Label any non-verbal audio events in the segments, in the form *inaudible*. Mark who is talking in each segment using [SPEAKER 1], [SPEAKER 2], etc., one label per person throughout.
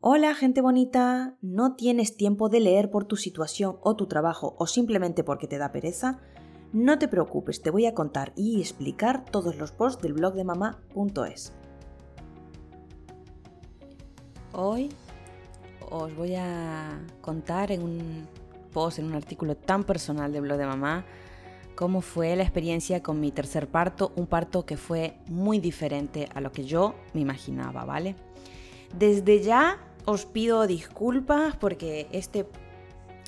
[SPEAKER 1] Hola gente bonita, ¿no tienes tiempo de leer por tu situación o tu trabajo o simplemente porque te da pereza? No te preocupes, te voy a contar y explicar todos los posts del blog de mamá.es. Hoy os voy a contar en un post, en un artículo tan personal del blog de mamá, cómo fue la experiencia con mi tercer parto, un parto que fue muy diferente a lo que yo me imaginaba, ¿vale? Desde ya os pido disculpas porque este,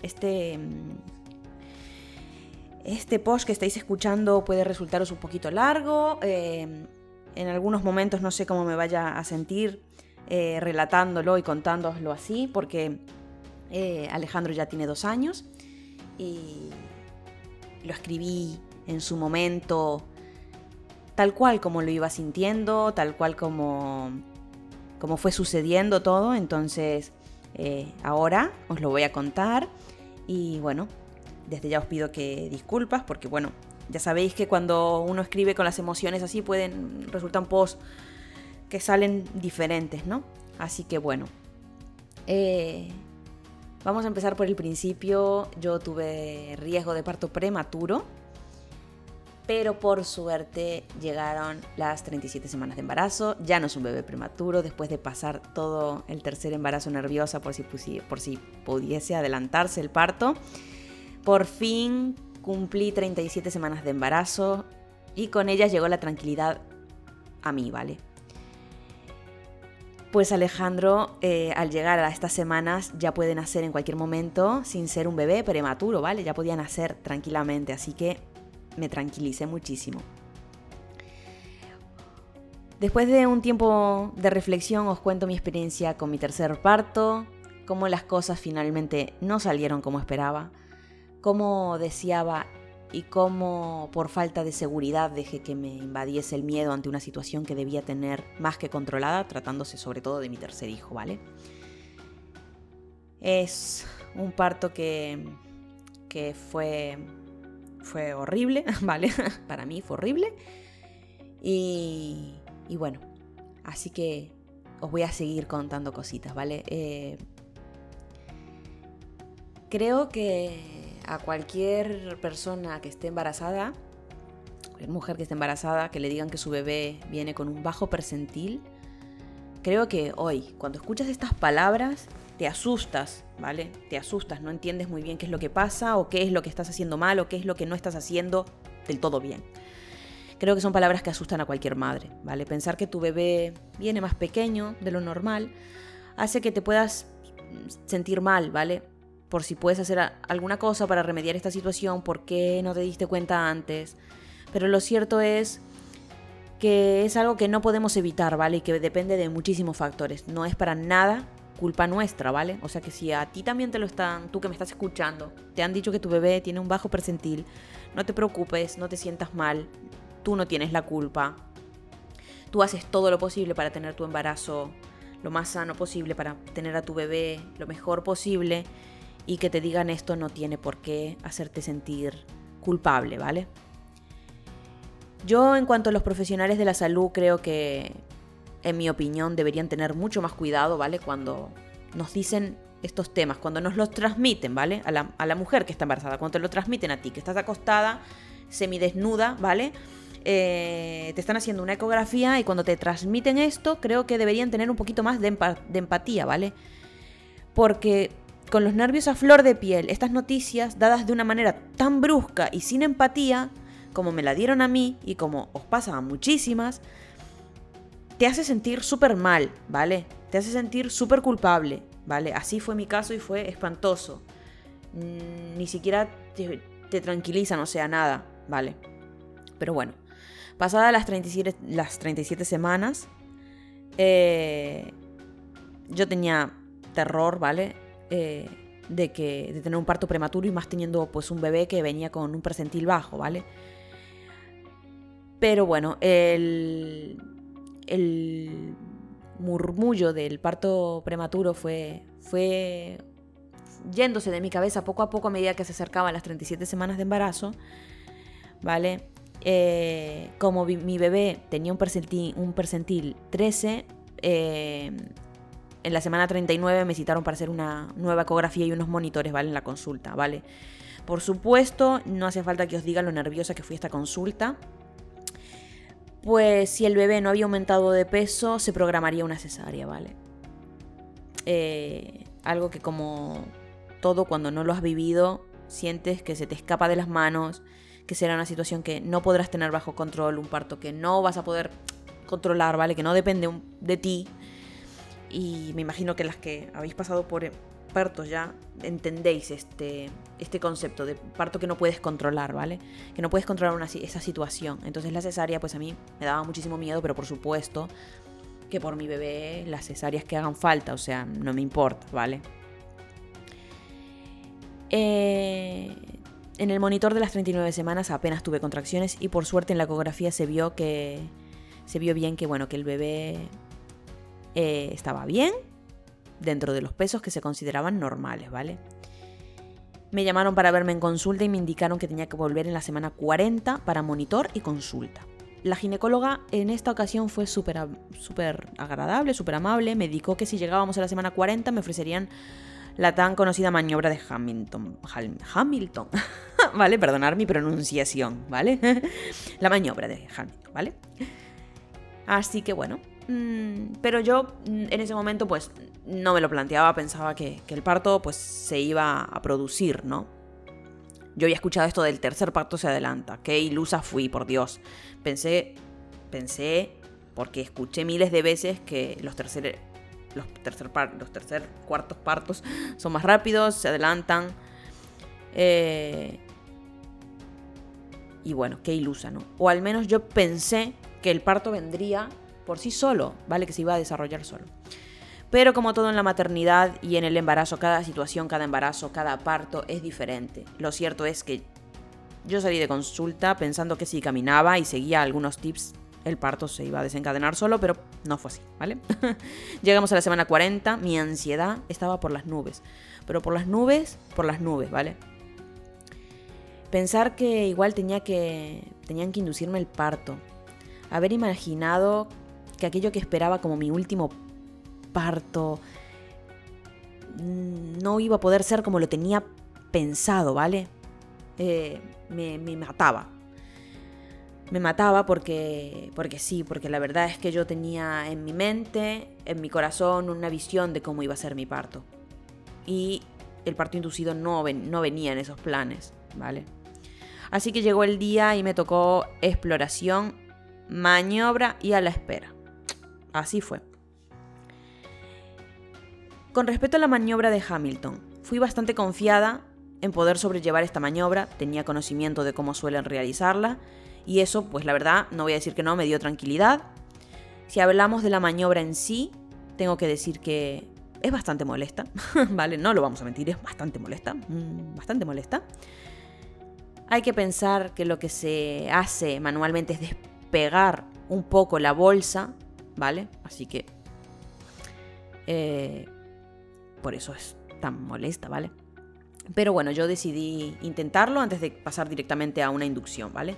[SPEAKER 1] este, mm, este post que estáis escuchando puede resultaros un poquito largo. Eh, en algunos momentos no sé cómo me vaya a sentir eh, relatándolo y contándoslo así, porque eh, Alejandro ya tiene dos años y lo escribí en su momento tal cual como lo iba sintiendo, tal cual como cómo fue sucediendo todo, entonces eh, ahora os lo voy a contar y bueno, desde ya os pido que disculpas porque bueno, ya sabéis que cuando uno escribe con las emociones así pueden resultar posts que salen diferentes, ¿no? Así que bueno, eh, vamos a empezar por el principio. Yo tuve riesgo de parto prematuro pero por suerte llegaron las 37 semanas de embarazo, ya no es un bebé prematuro, después de pasar todo el tercer embarazo nerviosa por si, por si pudiese adelantarse el parto. Por fin cumplí 37 semanas de embarazo y con ellas llegó la tranquilidad a mí, ¿vale? Pues Alejandro, eh, al llegar a estas semanas, ya puede nacer en cualquier momento sin ser un bebé prematuro, ¿vale? Ya podía nacer tranquilamente, así que me tranquilicé muchísimo. Después de un tiempo de reflexión os cuento mi experiencia con mi tercer parto, cómo las cosas finalmente no salieron como esperaba, cómo deseaba y cómo por falta de seguridad dejé que me invadiese el miedo ante una situación que debía tener más que controlada, tratándose sobre todo de mi tercer hijo, ¿vale? Es un parto que, que fue fue horrible, *laughs* ¿vale? *laughs* Para mí fue horrible. Y, y, bueno, así que os voy a seguir contando cositas, ¿vale? Eh, creo que a cualquier persona que esté embarazada, cualquier mujer que esté embarazada, que le digan que su bebé viene con un bajo percentil, creo que hoy, cuando escuchas estas palabras, te asustas, ¿vale? Te asustas, no entiendes muy bien qué es lo que pasa o qué es lo que estás haciendo mal o qué es lo que no estás haciendo del todo bien. Creo que son palabras que asustan a cualquier madre, ¿vale? Pensar que tu bebé viene más pequeño de lo normal hace que te puedas sentir mal, ¿vale? Por si puedes hacer alguna cosa para remediar esta situación, por qué no te diste cuenta antes. Pero lo cierto es que es algo que no podemos evitar, ¿vale? Y que depende de muchísimos factores. No es para nada culpa nuestra, ¿vale? O sea que si a ti también te lo están, tú que me estás escuchando, te han dicho que tu bebé tiene un bajo percentil, no te preocupes, no te sientas mal, tú no tienes la culpa. Tú haces todo lo posible para tener tu embarazo lo más sano posible, para tener a tu bebé lo mejor posible y que te digan esto no tiene por qué hacerte sentir culpable, ¿vale? Yo en cuanto a los profesionales de la salud creo que en mi opinión, deberían tener mucho más cuidado, ¿vale? Cuando nos dicen estos temas, cuando nos los transmiten, ¿vale? A la, mujer que está embarazada, cuando te lo transmiten a ti, que estás acostada, semidesnuda, ¿vale? Eh, te están haciendo una ecografía y cuando te transmiten esto, creo que deberían tener un poquito más de, de empatía, ¿vale? Porque con los nervios a flor de piel, estas noticias dadas de una manera tan brusca y sin empatía, como me la dieron a mí y como os pasa a muchísimas, te hace sentir súper mal, ¿vale? Te hace sentir súper culpable, ¿vale? Así fue mi caso y fue espantoso. Mm, ni siquiera te, tranquilizan, o sea, nada, ¿vale? Pero bueno, pasadas las 37, las 37 semanas, eh, yo tenía terror, ¿vale? Eh, de, que, de tener un parto prematuro y más teniendo pues un bebé que venía con un percentil bajo, ¿vale? Pero bueno, el, el murmullo del parto prematuro fue, fue yéndose de mi cabeza poco a poco a medida que se acercaban las 37 semanas de embarazo, ¿vale? Eh, como mi bebé tenía un percentil, un percentil 13, eh, en la semana 39 me citaron para hacer una nueva ecografía y unos monitores, ¿vale? En la consulta, ¿vale? Por supuesto, no hace falta que os diga lo nerviosa que fui a esta consulta. Pues si el bebé no había aumentado de peso, se programaría una cesárea, ¿vale? Eh, algo que como todo cuando no lo has vivido, sientes que se te escapa de las manos, que será una situación que no podrás tener bajo control, un parto que no vas a poder controlar, ¿vale? Que no depende de ti. Y me imagino que las que habéis pasado por partos ya entendéis este, este concepto de parto que no puedes controlar, ¿vale? Que no puedes controlar esa situación. Entonces la cesárea, pues a mí me daba muchísimo miedo, pero por supuesto que por mi bebé las cesáreas que hagan falta, o sea, no me importa, ¿vale? Eh, en el monitor de las 39 semanas apenas tuve contracciones y por suerte en la ecografía se vio que se vio bien que bueno que el bebé eh, estaba bien dentro de los pesos que se consideraban normales, ¿vale? Me llamaron para verme en consulta y me indicaron que tenía que volver en la semana 40 para monitor y consulta. La ginecóloga en esta ocasión fue súper agradable, súper amable. Me indicó que si llegábamos a la semana 40 me ofrecerían la tan conocida maniobra de Hamilton. Hamilton. *laughs* ¿Vale? Perdonar mi pronunciación, ¿vale? *laughs* la maniobra de Hamilton, ¿vale? Así que bueno. Mm, pero yo mm, en ese momento pues no me lo planteaba, pensaba que, el parto pues se iba a producir, ¿no? Yo había escuchado esto del tercer parto se adelanta. Qué ilusa fui, por Dios. Pensé, pensé, porque escuché miles de veces que los tercer, los tercer, los tercer cuartos partos son más rápidos, se adelantan. Eh, y bueno, qué ilusa, ¿no? O al menos yo pensé que el parto vendría por sí solo, ¿vale? Que se iba a desarrollar solo. Pero como todo en la maternidad y en el embarazo, cada situación, cada embarazo, cada parto es diferente. Lo cierto es que yo salí de consulta pensando que si caminaba y seguía algunos tips, el parto se iba a desencadenar solo, pero no fue así, ¿vale? *laughs* Llegamos a la semana 40, mi ansiedad estaba por las nubes. Pero por las nubes, por las nubes, ¿vale? Pensar que igual tenía que, tenían que inducirme el parto. Haber imaginado que aquello que esperaba como mi último parto mm, no iba a poder ser como lo tenía pensado, ¿vale? Eh, me, mataba. Me mataba porque, porque sí, porque la verdad es que yo tenía en mi mente, en mi corazón, una visión de cómo iba a ser mi parto. Y el parto inducido no, no venía en esos planes, ¿vale? Así que llegó el día y me tocó exploración, maniobra y a la espera. Así fue. Con respecto a la maniobra de Hamilton, fui bastante confiada en poder sobrellevar esta maniobra, tenía conocimiento de cómo suelen realizarla, y eso, pues la verdad, no voy a decir que no, me dio tranquilidad. Si hablamos de la maniobra en sí, tengo que decir que es bastante molesta, *laughs* ¿vale? No lo vamos a mentir, es bastante molesta, mm, bastante molesta. Hay que pensar que lo que se hace manualmente es despegar un poco la bolsa, ¿vale? Así que eh, por eso es tan molesta, ¿vale? Pero bueno, yo decidí intentarlo antes de pasar directamente a una inducción, ¿vale?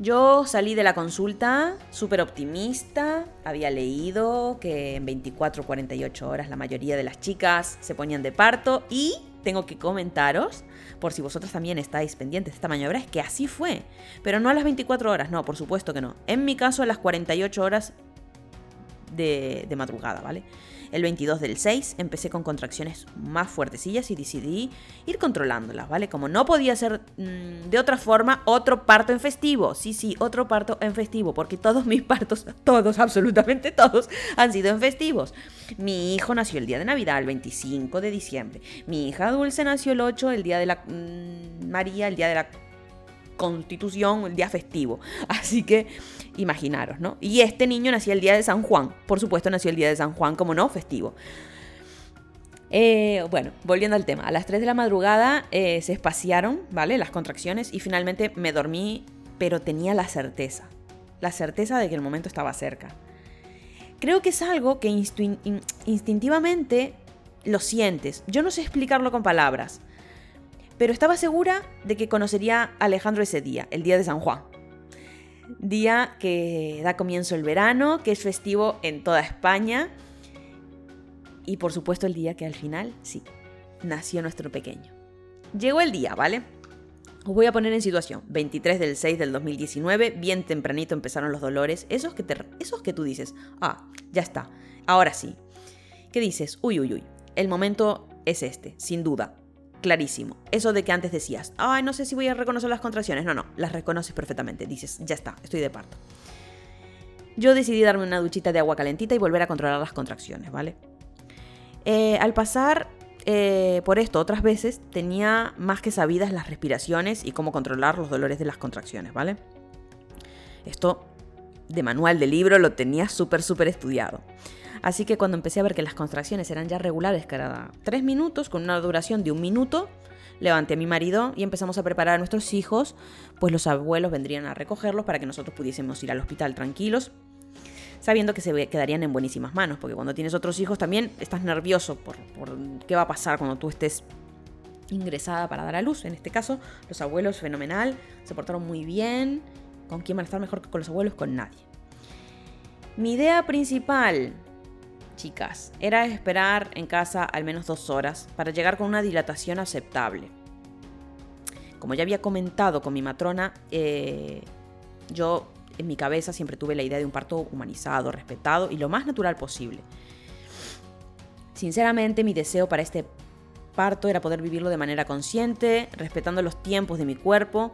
[SPEAKER 1] Yo salí de la consulta súper optimista, había leído que en 24 48 horas la mayoría de las chicas se ponían de parto y tengo que comentaros, por si vosotros también estáis pendientes de esta maniobra, es que así fue, pero no a las 24 horas, no, por supuesto que no. En mi caso a las 48 horas de, madrugada, ¿vale? El 22 del 6 empecé con contracciones más fuertecillas y decidí ir controlándolas, ¿vale? Como no podía ser mm, de otra forma, otro parto en festivo. Sí, sí, otro parto en festivo, porque todos mis partos, *laughs* todos, absolutamente todos, han sido en festivos. Mi hijo nació el día de Navidad, el 25 de diciembre. Mi hija Dulce nació el 8, el día de la mm, María, el día de la Constitución, el día festivo. *laughs* Así que imaginaros, ¿no? Y este niño nació el día de San Juan. Por supuesto, nació el día de San Juan, como no, festivo. Eh, bueno, volviendo al tema. A las 3 de la madrugada eh, se espaciaron, ¿vale? Las contracciones y finalmente me dormí, pero tenía la certeza. La certeza de que el momento estaba cerca. Creo que es algo que instintivamente lo sientes. Yo no sé explicarlo con palabras pero estaba segura de que conocería a Alejandro ese día, el día de San Juan. Día que da comienzo el verano, que es festivo en toda España. y por supuesto el día que al final, sí, nació nuestro pequeño. Llegó el día, ¿vale? Os voy a poner en situación. 23 del 6 del 2019, bien tempranito empezaron los dolores. Esos que, te, esos que tú dices, ah, ya está, ahora sí. ¿Qué dices? Uy, uy, uy. El momento es este, sin duda. Clarísimo. Eso de que antes decías, ay, no sé si voy a reconocer las contracciones. No, no, las reconoces perfectamente. Dices, ya está, estoy de parto. Yo decidí darme una duchita de agua calentita y volver a controlar las contracciones, ¿vale? Eh, al pasar eh, por esto otras veces, tenía más que sabidas las respiraciones y cómo controlar los dolores de las contracciones, ¿vale? Esto de manual de libro lo tenía súper, súper estudiado. Así que cuando empecé a ver que las contracciones eran ya regulares cada tres minutos, con una duración de un minuto, levanté a mi marido y empezamos a preparar a nuestros hijos, pues los abuelos vendrían a recogerlos para que nosotros pudiésemos ir al hospital tranquilos, sabiendo que se quedarían en buenísimas manos, porque cuando tienes otros hijos también estás nervioso por, por qué va a pasar cuando tú estés ingresada para dar a luz. En este caso, los abuelos fenomenal, se portaron muy bien. ¿Con quién van a estar mejor que con los abuelos? Con nadie. Mi idea principal chicas, era esperar en casa al menos dos horas para llegar con una dilatación aceptable. Como ya había comentado con mi matrona, eh, yo en mi cabeza siempre tuve la idea de un parto humanizado, respetado y lo más natural posible. Sinceramente, mi deseo para este parto era poder vivirlo de manera consciente, respetando los tiempos de mi cuerpo,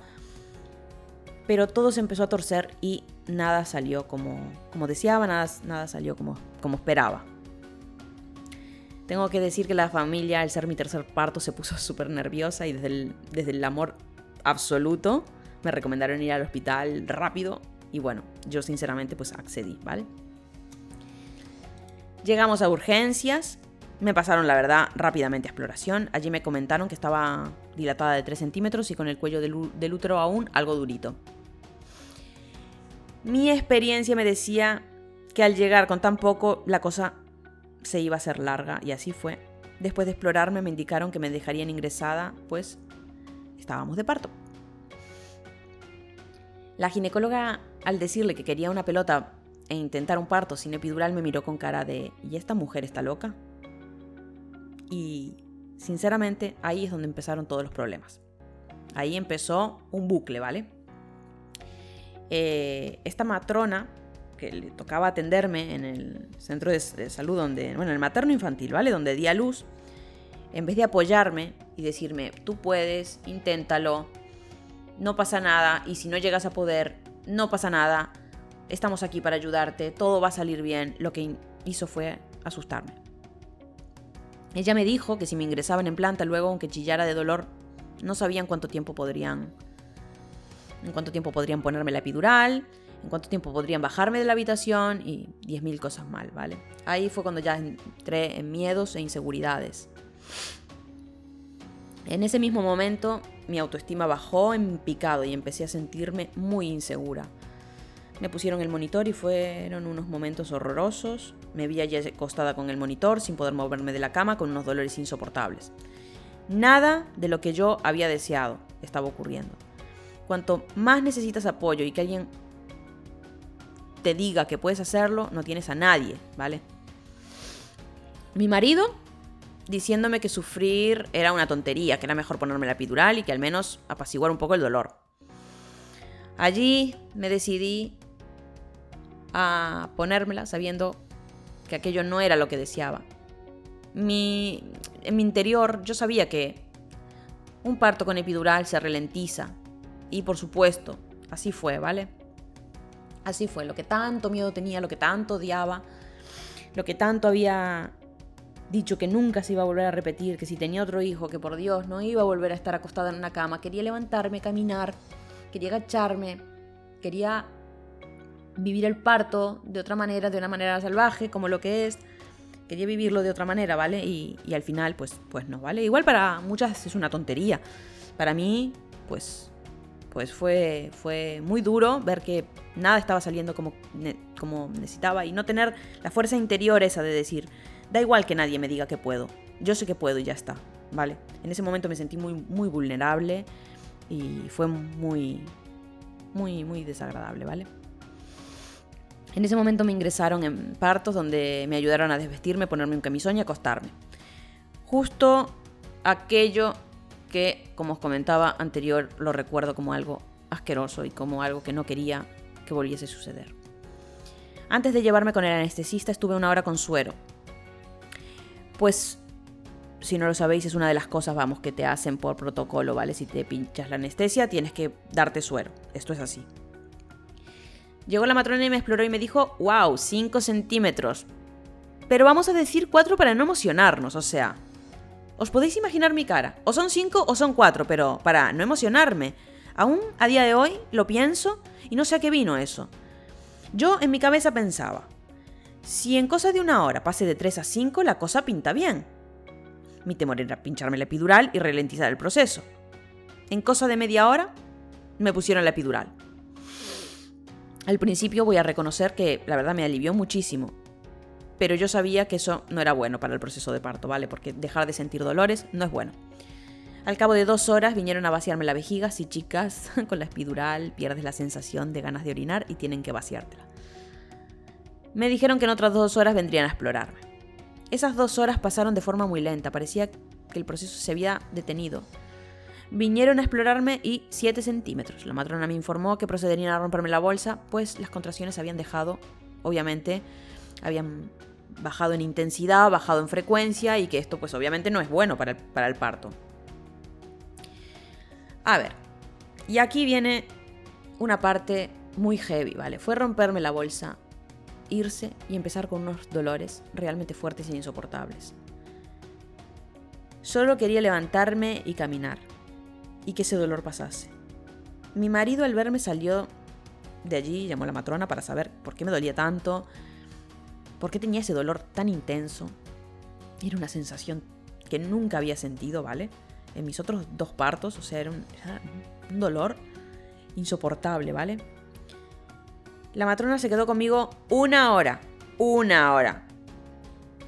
[SPEAKER 1] pero todo se empezó a torcer y nada salió como, como deseaba, nada, nada salió como, como esperaba. Tengo que decir que la familia, al ser mi tercer parto, se puso *laughs* súper nerviosa y desde el, desde el amor absoluto me recomendaron ir al hospital rápido y bueno, yo sinceramente pues accedí, ¿vale? Llegamos a urgencias, me pasaron la verdad rápidamente a exploración, allí me comentaron que estaba dilatada de 3 centímetros y con el cuello del, del útero aún algo durito. Mi experiencia me decía que al llegar con tan poco la cosa se iba a hacer larga y así fue. Después de explorarme me indicaron que me dejarían ingresada, pues estábamos de parto. La ginecóloga, al decirle que quería una pelota e intentar un parto sin epidural, me miró con cara de ¿y esta mujer está loca? Y sinceramente ahí es donde empezaron todos los problemas. Ahí empezó un bucle, ¿vale? Eh, esta matrona que le tocaba atenderme en el centro de, salud donde, bueno, en el materno infantil, ¿vale? Donde di a luz, en vez de apoyarme y decirme, tú puedes, inténtalo, no pasa nada, y si no llegas a poder, no pasa nada, estamos aquí para ayudarte, todo va a salir bien, lo que hizo fue asustarme. Ella me dijo que si me ingresaban en planta luego, aunque chillara de dolor, no sabían cuánto tiempo podrían, en cuánto tiempo podrían ponerme la epidural, en cuánto tiempo podrían bajarme de la habitación y 10.000 cosas mal, ¿vale? Ahí fue cuando ya entré en miedos e inseguridades. En ese mismo momento mi autoestima bajó en picado y empecé a sentirme muy insegura. Me pusieron el monitor y fueron unos momentos horrorosos. Me vi allí acostada con el monitor sin poder moverme de la cama con unos dolores insoportables. Nada de lo que yo había deseado estaba ocurriendo. Cuanto más necesitas apoyo y que alguien te diga que puedes hacerlo, no tienes a nadie, ¿vale? Mi marido diciéndome que sufrir era una tontería, que era mejor ponerme la epidural y que al menos apaciguar un poco el dolor. Allí me decidí a ponérmela sabiendo que aquello no era lo que deseaba. Mi, en mi interior yo sabía que un parto con epidural se ralentiza. Y por supuesto, así fue, ¿vale? Así fue, lo que tanto miedo tenía, lo que tanto odiaba, lo que tanto había dicho que nunca se iba a volver a repetir, que si tenía otro hijo, que por Dios no iba a volver a estar acostada en una cama, quería levantarme, caminar, quería agacharme, quería vivir el parto de otra manera, de una manera salvaje, como lo que es. Quería vivirlo de otra manera, ¿vale? Y, y al final, pues, pues no, ¿vale? Igual para muchas es una tontería. Para mí, pues pues fue, fue muy duro ver que nada estaba saliendo como, como necesitaba y no tener la fuerza interior esa de decir, da igual que nadie me diga que puedo, yo sé que puedo y ya está, ¿vale? En ese momento me sentí muy, muy vulnerable y fue muy, muy, muy desagradable, ¿vale? En ese momento me ingresaron en partos donde me ayudaron a desvestirme, ponerme un camisón y acostarme. Justo aquello que, como os comentaba anterior, lo recuerdo como algo asqueroso y como algo que no quería que volviese a suceder. Antes de llevarme con el anestesista estuve una hora con suero. Pues, si no lo sabéis, es una de las cosas, vamos, que te hacen por protocolo, ¿vale? Si te pinchas la anestesia, tienes que darte suero. Esto es así. Llegó la matrona y me exploró y me dijo, wow, 5 centímetros. Pero vamos a decir 4 para no emocionarnos, o sea. ¿Os podéis imaginar mi cara? O son 5 o son 4, pero para no emocionarme. Aún a día de hoy lo pienso y no sé a qué vino eso. Yo en mi cabeza pensaba, si en cosa de una hora pase de 3 a 5, la cosa pinta bien. Mi temor era pincharme la epidural y ralentizar el proceso. En cosa de media hora, me pusieron la epidural. Al principio voy a reconocer que la verdad me alivió muchísimo, pero yo sabía que eso no era bueno para el proceso de parto, ¿vale? Porque dejar de sentir dolores no es bueno. Al cabo de dos horas vinieron a vaciarme la vejiga, sí chicas, *laughs* con la epidural pierdes la sensación de ganas de orinar y tienen que vaciártela. Me dijeron que en otras dos horas vendrían a explorarme. Esas dos horas pasaron de forma muy lenta, parecía que el proceso se había detenido. Vinieron a explorarme y 7 centímetros. La matrona me informó que procederían a romperme la bolsa, pues las contracciones habían dejado, obviamente, habían bajado en intensidad, bajado en frecuencia y que esto pues obviamente no es bueno para el, parto. A ver, y aquí viene una parte muy heavy, ¿vale? Fue romperme la bolsa, irse y empezar con unos dolores realmente fuertes e insoportables. Solo quería levantarme y caminar, y que ese dolor pasase. Mi marido al verme salió de allí, llamó a la matrona para saber por qué me dolía tanto, por qué tenía ese dolor tan intenso. Era una sensación que nunca había sentido, ¿vale? En mis otros dos partos, o sea, era un, dolor insoportable, ¿vale? La matrona se quedó conmigo una hora, una hora,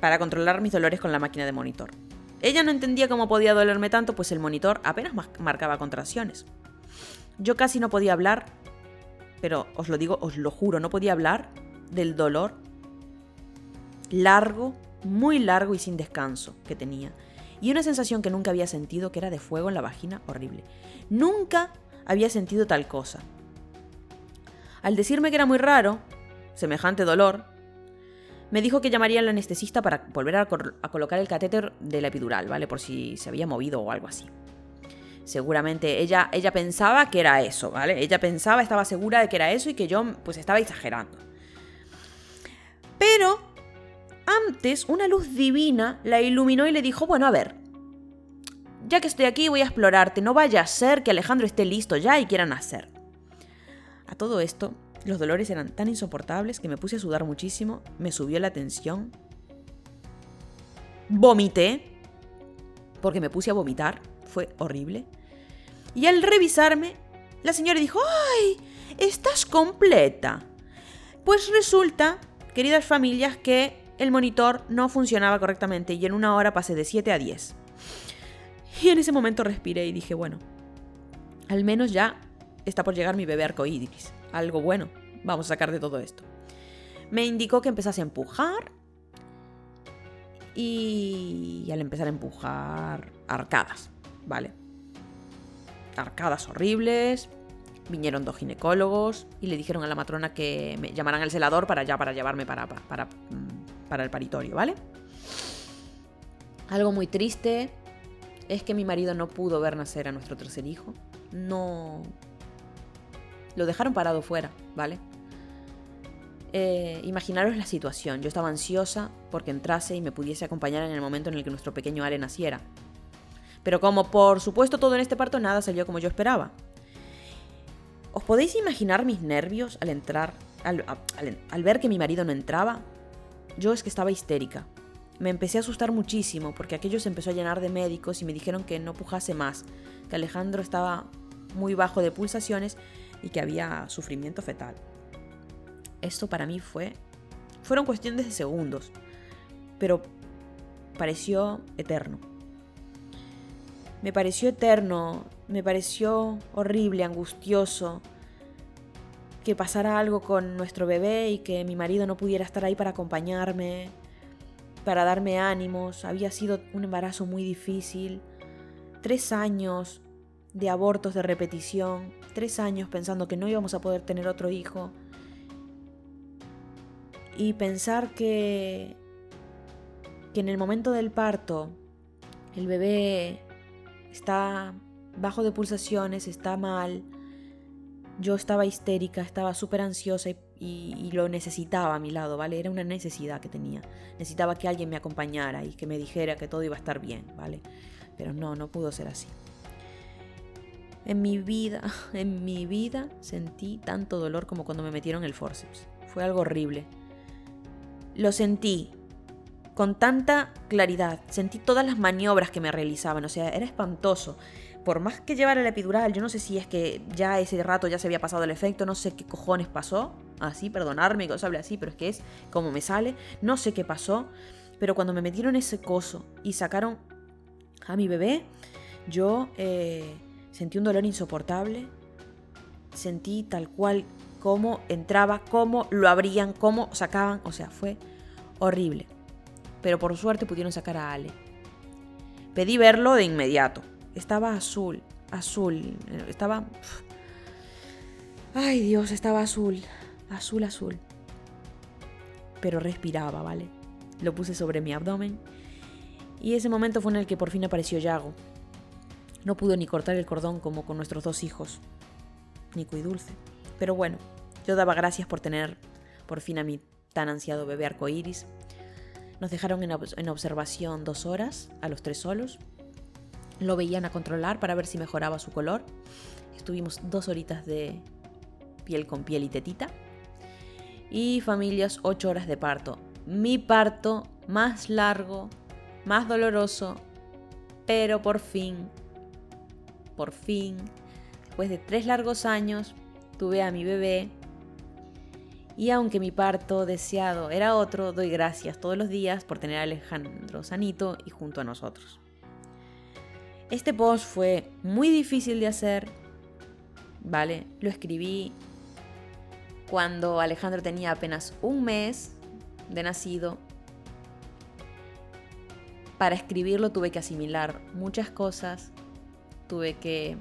[SPEAKER 1] para controlar mis dolores con la máquina de monitor. Ella no entendía cómo podía dolerme tanto, pues el monitor apenas marcaba contracciones. Yo casi no podía hablar, pero os lo digo, os lo juro, no podía hablar del dolor largo, muy largo y sin descanso que tenía. Y una sensación que nunca había sentido, que era de fuego en la vagina, horrible. Nunca había sentido tal cosa. Al decirme que era muy raro, semejante dolor, me dijo que llamaría al anestesista para volver a, colocar el catéter de la epidural, ¿vale? Por si se había movido o algo así. Seguramente ella, ella pensaba que era eso, ¿vale? Ella pensaba, estaba segura de que era eso y que yo pues estaba exagerando. Pero antes una luz divina la iluminó y le dijo, bueno, a ver, ya que estoy aquí voy a explorarte, no vaya a ser que Alejandro esté listo ya y quiera nacer. A todo esto, los dolores eran tan insoportables que me puse a sudar muchísimo, me subió la tensión, vomité, porque me puse a vomitar, fue horrible. Y al revisarme, la señora dijo, ¡ay! Estás completa. Pues resulta, queridas familias, que el monitor no funcionaba correctamente y en una hora pasé de 7 a 10. Y en ese momento respiré y dije, bueno, al menos ya está por llegar mi bebé arcoíris algo bueno vamos a sacar de todo esto. Me indicó que empezase a empujar y al empezar a empujar, arcadas, ¿vale? Arcadas horribles. Vinieron dos ginecólogos y le dijeron a la matrona que me llamaran al celador para ya para llevarme para, para, mm, para el paritorio, ¿vale? Algo muy triste es que mi marido no pudo ver nacer a nuestro tercer hijo. No, lo dejaron parado fuera, ¿vale? Eh, imaginaros la situación. Yo estaba ansiosa porque entrase y me pudiese acompañar en el momento en el que nuestro pequeño Ale naciera. Pero como por supuesto todo en este parto nada salió como yo esperaba. ¿Os podéis imaginar mis nervios al entrar, al, al ver que mi marido no entraba? Yo es que estaba histérica. Me empecé a asustar muchísimo porque aquello se empezó a llenar de médicos y me dijeron que no pujase más, que Alejandro estaba muy bajo de pulsaciones y que había sufrimiento fetal. Esto para mí fue... Fueron cuestiones de segundos, pero pareció eterno. Me pareció eterno, me pareció horrible, angustioso. Que pasara algo con nuestro bebé y que mi marido no pudiera estar ahí para acompañarme, para darme ánimos. Había sido un embarazo muy difícil. Tres años de abortos de repetición. Tres años pensando que no íbamos a poder tener otro hijo. Y pensar que, que en el momento del parto el bebé está bajo de pulsaciones, está mal. Yo estaba histérica, estaba súper ansiosa y, lo necesitaba a mi lado, ¿vale? Era una necesidad que tenía. Necesitaba que alguien me acompañara y que me dijera que todo iba a estar bien, ¿vale? Pero no, no pudo ser así. En mi vida, *laughs* en mi vida sentí tanto dolor como cuando me metieron el forceps. Fue algo horrible. Lo sentí con tanta claridad. Sentí todas las maniobras que me realizaban, o sea, era espantoso. Por más que llevara la epidural, yo no sé si es que ya ese rato ya se había pasado el efecto, no sé qué cojones pasó. Así, perdonarme que os hable así, pero es que es como me sale. No sé qué pasó, pero cuando me metieron ese coso y sacaron a mi bebé, yo eh, sentí un dolor insoportable. Sentí tal cual cómo entraba, cómo lo abrían, cómo sacaban. O sea, fue horrible pero por suerte pudieron sacar a Ale. Pedí verlo de inmediato. Estaba azul, azul, estaba... Ay Dios, estaba azul, azul, azul. Pero respiraba, ¿vale? Lo puse sobre mi abdomen y ese momento fue en el que por fin apareció Yago. No pudo ni cortar el cordón como con nuestros dos hijos, Nico y Dulce. Pero bueno, yo daba gracias por tener por fin a mi tan ansiado bebé arcoíris nos dejaron en, observación dos horas, a los tres solos. Lo veían a controlar para ver si mejoraba su color. Estuvimos dos horitas de piel con piel y tetita. Y familias, ocho horas de parto. Mi parto más largo, más doloroso, pero por fin, por fin, después de tres largos años, tuve a mi bebé y aunque mi parto deseado era otro, doy gracias todos los días por tener a Alejandro sanito y junto a nosotros. Este post fue muy difícil de hacer, ¿vale? Lo escribí cuando Alejandro tenía apenas un mes de nacido. Para escribirlo tuve que asimilar muchas cosas, tuve que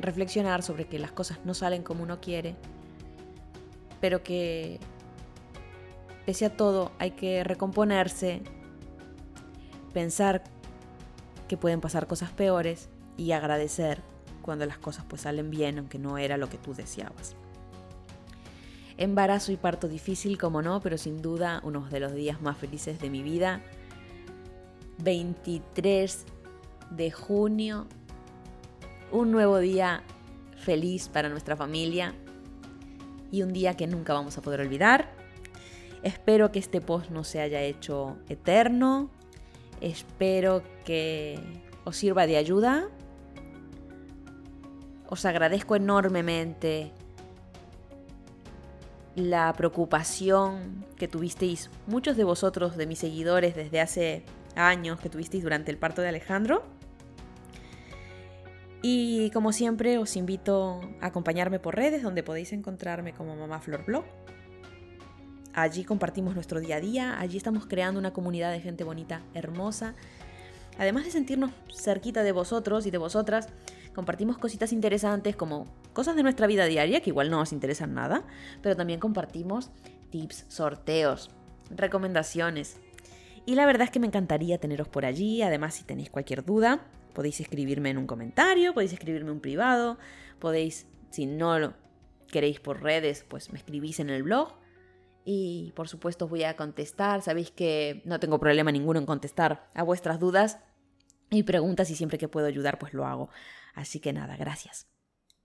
[SPEAKER 1] reflexionar sobre que las cosas no salen como uno quiere pero que pese a todo hay que recomponerse, pensar que pueden pasar cosas peores y agradecer cuando las cosas pues salen bien aunque no era lo que tú deseabas. Embarazo y parto difícil, como no, pero sin duda uno de los días más felices de mi vida. 23 de junio, un nuevo día feliz para nuestra familia, y un día que nunca vamos a poder olvidar. Espero que este post no se haya hecho eterno. Espero que os sirva de ayuda. Os agradezco enormemente la preocupación que tuvisteis muchos de vosotros, de mis seguidores, desde hace años que tuvisteis durante el parto de Alejandro. Y como siempre os invito a acompañarme por redes donde podéis encontrarme como Mamá Flor Blog. Allí compartimos nuestro día a día, allí estamos creando una comunidad de gente bonita, hermosa. Además de sentirnos cerquita de vosotros y de vosotras, compartimos cositas interesantes como cosas de nuestra vida diaria que igual no os interesan nada, pero también compartimos tips, sorteos, recomendaciones. Y la verdad es que me encantaría teneros por allí, además si tenéis cualquier duda, Podéis escribirme en un comentario, podéis escribirme un privado, podéis, si no lo queréis por redes, pues me escribís en el blog. Y por supuesto os voy a contestar. Sabéis que no tengo problema ninguno en contestar a vuestras dudas y preguntas y siempre que puedo ayudar pues lo hago. Así que nada, gracias.